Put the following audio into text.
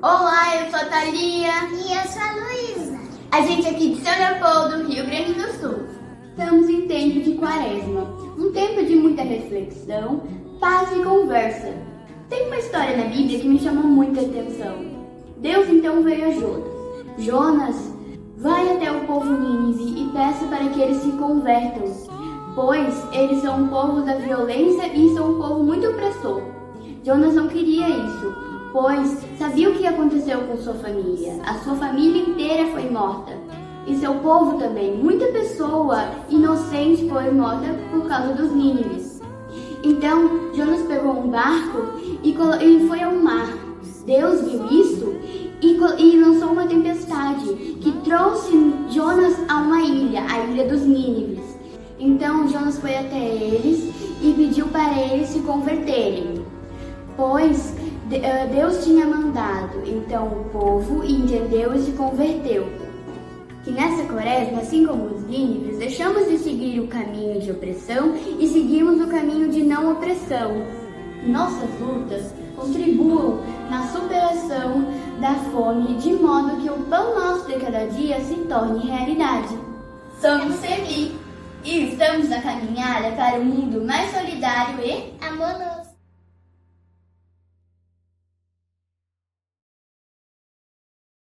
Olá, eu sou a Thalia. E eu sou a Luísa. A gente é aqui de São Leopoldo, Rio Grande do Sul. Estamos em tempo de quaresma, um tempo de muita reflexão, paz e conversa. Tem uma história na Bíblia que me chamou muita atenção. Deus então veio a Jonas. Jonas, vai até o povo Nínive e peça para que eles se convertam, pois eles são um povo da violência e são um povo muito opressor. Jonas não queria isso, pois sabia o que aconteceu com sua família. A sua família inteira foi morta. E seu povo também. Muita pessoa inocente foi morta por causa dos nínives. Então Jonas pegou um barco e foi ao mar. Deus viu isso e, e lançou uma tempestade que trouxe Jonas a uma ilha, a ilha dos Nínives. Então Jonas foi até eles e pediu para eles se converterem pois Deus tinha mandado. Então o povo entendeu e se converteu. Que nessa quaresma, assim como os nínives, deixamos de seguir o caminho de opressão e seguimos o caminho de não opressão. Nossas lutas contribuam na superação da fome, de modo que o pão nosso de cada dia se torne realidade. Somos Semi e estamos na caminhada para um mundo mais solidário e amoroso.